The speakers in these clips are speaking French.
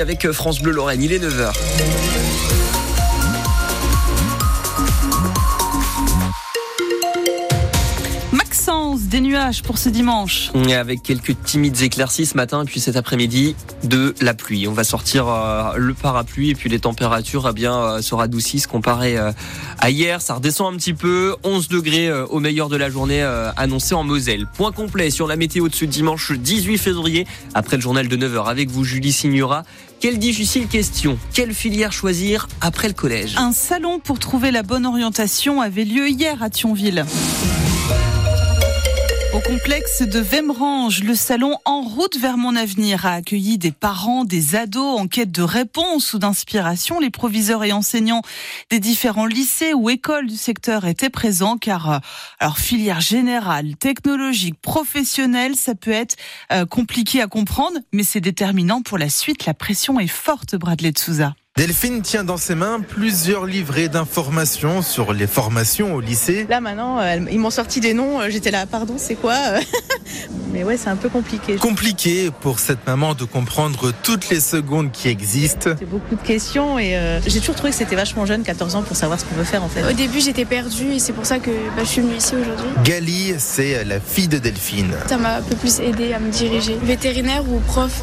avec France Bleu Lorraine. Il est 9h. Des nuages pour ce dimanche. Avec quelques timides éclaircies ce matin et puis cet après-midi de la pluie. On va sortir euh, le parapluie et puis les températures eh bien euh, se radoucissent comparé euh, à hier. Ça redescend un petit peu. 11 degrés au meilleur de la journée annoncé en Moselle. Point complet sur la météo de ce dimanche 18 février après le journal de 9h avec vous Julie Signora. Quelle difficile question. Quelle filière choisir après le collège? Un salon pour trouver la bonne orientation avait lieu hier à Thionville. Au complexe de Vemrange, le salon En route vers mon avenir a accueilli des parents, des ados en quête de réponses ou d'inspiration. Les proviseurs et enseignants des différents lycées ou écoles du secteur étaient présents car alors filière générale, technologique, professionnelle, ça peut être euh, compliqué à comprendre, mais c'est déterminant pour la suite. La pression est forte, Bradley de Souza. Delphine tient dans ses mains plusieurs livrets d'informations sur les formations au lycée. Là maintenant, euh, ils m'ont sorti des noms, euh, j'étais là, pardon, c'est quoi Mais ouais, c'est un peu compliqué. Compliqué pour cette maman de comprendre toutes les secondes qui existent. C'est beaucoup de questions et euh, j'ai toujours trouvé que c'était vachement jeune, 14 ans, pour savoir ce qu'on veut faire en fait. Au début, j'étais perdue et c'est pour ça que bah, je suis venue ici aujourd'hui. Gali, c'est la fille de Delphine. Ça m'a un peu plus aidé à me diriger. Vétérinaire ou prof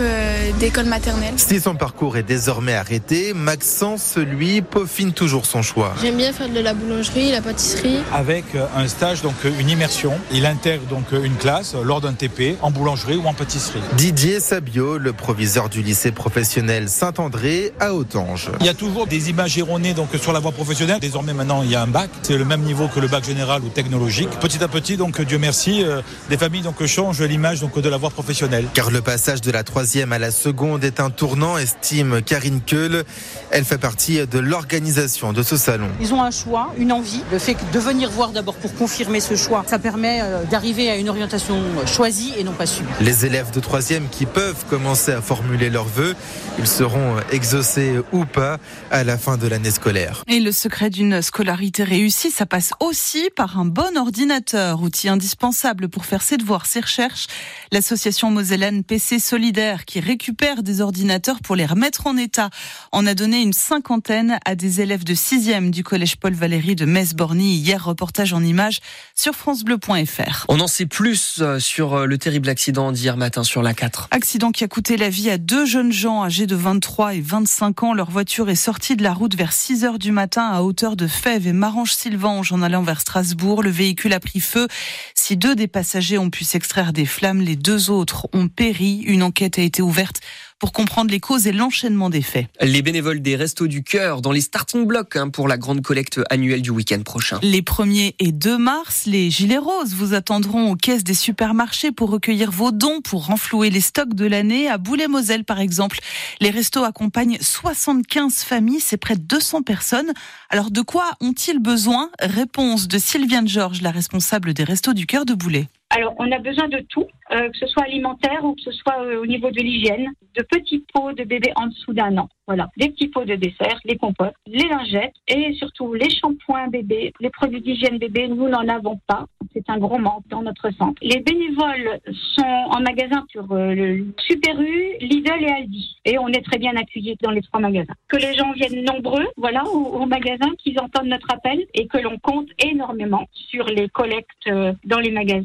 d'école maternelle. Si son parcours est désormais arrêté, Maxence, lui, peaufine toujours son choix. J'aime bien faire de la boulangerie, la pâtisserie. Avec euh, un stage, donc euh, une immersion. Il intègre donc euh, une classe lors d'un TP en boulangerie ou en pâtisserie. Didier Sabio, le proviseur du lycée professionnel Saint-André à Autange. Il y a toujours des images erronées donc sur la voie professionnelle. Désormais maintenant il y a un bac, c'est le même niveau que le bac général ou technologique. Petit à petit donc Dieu merci, des familles donc changent l'image donc de la voie professionnelle. Car le passage de la troisième à la seconde est un tournant, estime Karine Keul. Elle fait partie de l'organisation de ce salon. Ils ont un choix, une envie. Le fait de venir voir d'abord pour confirmer ce choix, ça permet euh, d'arriver à une orientation choisie et non pas subie. Les élèves de troisième qui peuvent commencer à formuler leurs vœux, ils seront exaucés ou pas à la fin de l'année scolaire. Et le secret d'une scolarité réussie, ça passe aussi par un bon ordinateur, outil indispensable pour faire ses devoirs, ses recherches. L'association mosellane PC Solidaire qui récupère des ordinateurs pour les remettre en état en a donné une cinquantaine à des élèves de 6e du collège Paul Valéry de Metz-Borny. Hier, reportage en images sur francebleu.fr. On en sait plus euh, sur euh, le terrible accident d'hier matin sur la 4. Accident qui a coûté la vie à deux jeunes gens âgés de 23 et 25 ans. Leur voiture est sortie de la route vers 6 heures du matin à hauteur de Fèves et Marange-Sylvange en allant vers Strasbourg. Le véhicule a pris feu. Si deux des passagers ont pu s'extraire des flammes, les deux autres ont péri. Une enquête a été ouverte pour comprendre les causes et l'enchaînement des faits. Les bénévoles des Restos du Cœur dans les starting blocks hein, pour la grande collecte annuelle du week-end prochain. Les 1er et 2 mars, les Gilets Roses vous attendront aux caisses des supermarchés pour recueillir vos dons pour renflouer les stocks de l'année. À Boulay-Moselle, par exemple, les restos accompagnent 75 familles, c'est près de 200 personnes. Alors de quoi ont-ils besoin? Réponse de Sylviane Georges, la responsable des Restos du Cœur de Boulay. Alors, on a besoin de tout, euh, que ce soit alimentaire ou que ce soit euh, au niveau de l'hygiène, de petits pots de bébés en dessous d'un an. Voilà, des petits pots de dessert, les compotes, les lingettes et surtout les shampoings bébés, les produits d'hygiène bébé, nous n'en avons pas. C'est un gros manque dans notre centre. Les bénévoles sont en magasin sur euh, le Super U, Lidl et Aldi. Et on est très bien accueillis dans les trois magasins. Que les gens viennent nombreux, voilà, au, magasin, qu'ils entendent notre appel et que l'on compte énormément sur les collectes dans les magasins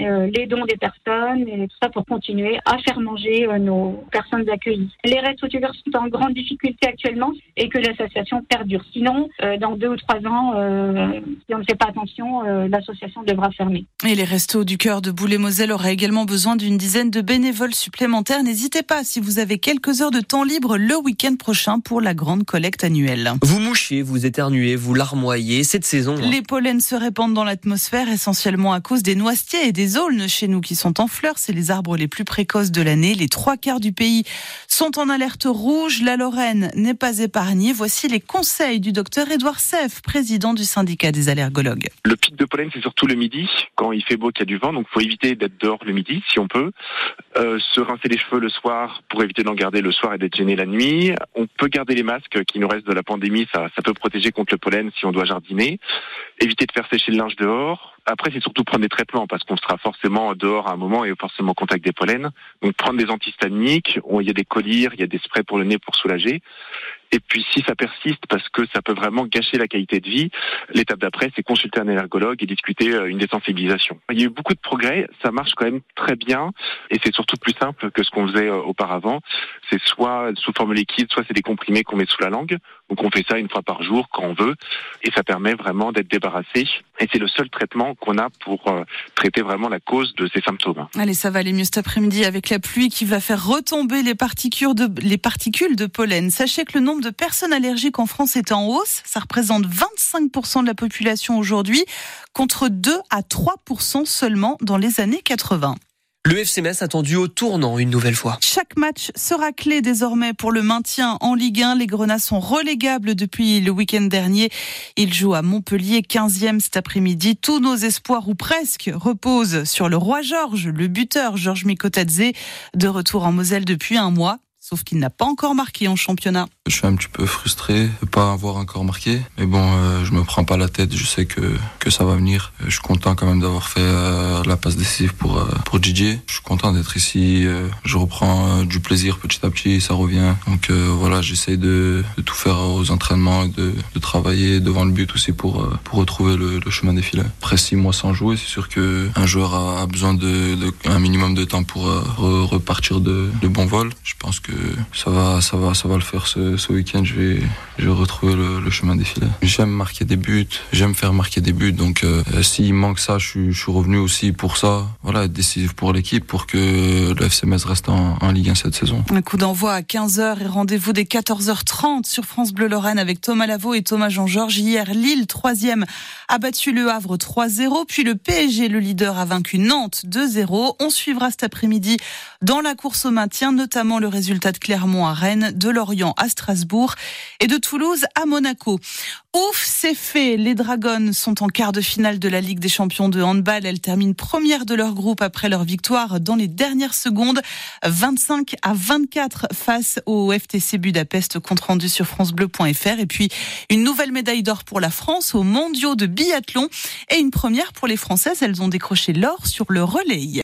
euh, les dons des personnes et tout ça pour continuer à faire manger euh, nos personnes accueillies. Les restos du sont en grande difficulté actuellement et que l'association perdure. Sinon, euh, dans deux ou trois ans, si on ne fait pas attention, l'association devra fermer. Et les restos du cœur de Boulay-Moselle auraient également besoin d'une dizaine de bénévoles supplémentaires. N'hésitez pas si vous avez quelques heures de temps libre le week-end prochain pour la grande collecte annuelle. Vous mouchez, vous éternuez, vous larmoyez cette saison. Hein. Les pollens se répandent dans l'atmosphère essentiellement à cause des noisetiers et des aulnes chez nous qui sont en fleurs. C'est les arbres les plus précoces de l'année. Les trois quarts du pays sont en alerte rouge. La Lorraine n'est pas épargnée. Voici les conseils du docteur Édouard Seff, président du syndicat des allergologues. Le pic de pollen, c'est surtout le midi, quand il fait beau, qu'il y a du vent. Donc, il faut éviter d'être dehors le midi, si on peut. Euh, se rincer les cheveux le soir pour éviter d'en garder le soir et d'être gêné la nuit. On peut garder les masques qui nous restent de la pandémie. Ça peut protéger contre le pollen si on doit jardiner. Éviter de faire sécher le linge dehors Après, c'est surtout prendre des traitements parce qu'on sera forcément dehors à un moment et forcément en contact des pollens. Donc prendre des antihistaminiques, il y a des collyres, il y a des sprays pour le nez pour soulager. Et puis si ça persiste, parce que ça peut vraiment gâcher la qualité de vie, l'étape d'après, c'est consulter un allergologue et discuter euh, une désensibilisation. Il y a eu beaucoup de progrès, ça marche quand même très bien, et c'est surtout plus simple que ce qu'on faisait euh, auparavant. C'est soit sous forme liquide, soit c'est des comprimés qu'on met sous la langue. Donc on fait ça une fois par jour quand on veut, et ça permet vraiment d'être débarrassé. Et c'est le seul traitement qu'on a pour euh, traiter vraiment la cause de ces symptômes. Allez, ça va aller mieux cet après-midi avec la pluie qui va faire retomber les particules de, les particules de pollen. Sachez que le nombre de personnes allergiques en France est en hausse. Ça représente 25% de la population aujourd'hui, contre 2 à 3% seulement dans les années 80. Le FC Metz attendu au tournant une nouvelle fois. Chaque match sera clé désormais pour le maintien en Ligue 1. Les Grenats sont relégables depuis le week-end dernier. Ils jouent à Montpellier, 15e cet après-midi. Tous nos espoirs, ou presque, reposent sur le roi Georges, le buteur Georges Mikotadze, de retour en Moselle depuis un mois sauf qu'il n'a pas encore marqué en championnat. Je suis un petit peu frustré de pas avoir encore marqué, mais bon, euh, je me prends pas la tête, je sais que, que ça va venir. Je suis content quand même d'avoir fait euh, la passe décisive pour, euh, pour DJ. Je suis content d'être ici, je reprends du plaisir petit à petit, ça revient. Donc voilà, j'essaie de, de, tout faire aux entraînements et de, de, travailler devant le but aussi pour, pour retrouver le, chemin des filets. Après six mois sans jouer, c'est sûr qu'un joueur a, besoin de, minimum de temps pour repartir de, de bon vol. Je pense que ça va, ça va, ça va le faire ce, ce week-end. Je vais, je vais retrouver le, le chemin des filets. J'aime marquer des buts, j'aime faire marquer des buts. Donc, euh, s'il manque ça, je je suis revenu aussi pour ça. Voilà, être décisif pour l'équipe, pour que le FC Metz reste en, en, Ligue 1 cette saison. Un coup d'envoi à 15h et rendez-vous dès 14h30 sur France Bleu Lorraine avec Thomas Lavaux et Thomas Jean-Georges. Hier, Lille, troisième, a battu le Havre 3-0. Puis le PSG, le leader, a vaincu Nantes 2-0. On suivra cet après-midi dans la course au maintien, notamment le résultat de Clermont à Rennes, de Lorient à Strasbourg et de Toulouse à Monaco. Ouf, c'est fait. Les Dragons sont en quart de finale de la Ligue des champions de handball. Elles terminent première de leur groupe après leur victoire dans les dernières secondes. 25 à 24 face au FTC Budapest, compte rendu sur francebleu.fr. Et puis, une nouvelle médaille d'or pour la France aux mondiaux de biathlon et une première pour les Françaises. Elles ont décroché l'or sur le relais.